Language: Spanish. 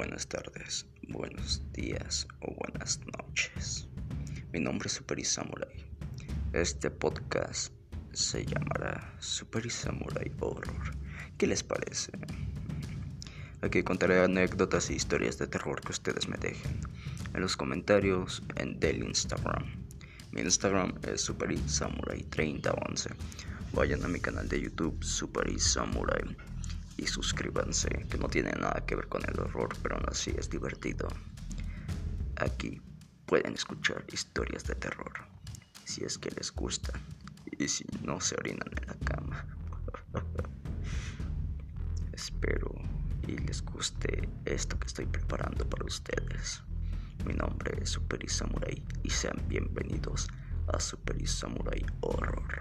buenas tardes, buenos días o buenas noches. Mi nombre es Super Samurai. Este podcast se llamará Super Samurai Horror. ¿Qué les parece? Aquí contaré anécdotas e historias de terror que ustedes me dejen en los comentarios en del Instagram. Mi Instagram es Super Samurai 3011. Vayan a mi canal de YouTube Super Samurai y suscríbanse, que no tiene nada que ver con el horror, pero aún así es divertido. Aquí pueden escuchar historias de terror, si es que les gustan y si no se orinan en la cama. Espero y les guste esto que estoy preparando para ustedes. Mi nombre es Super Samurai y sean bienvenidos a Super Samurai Horror.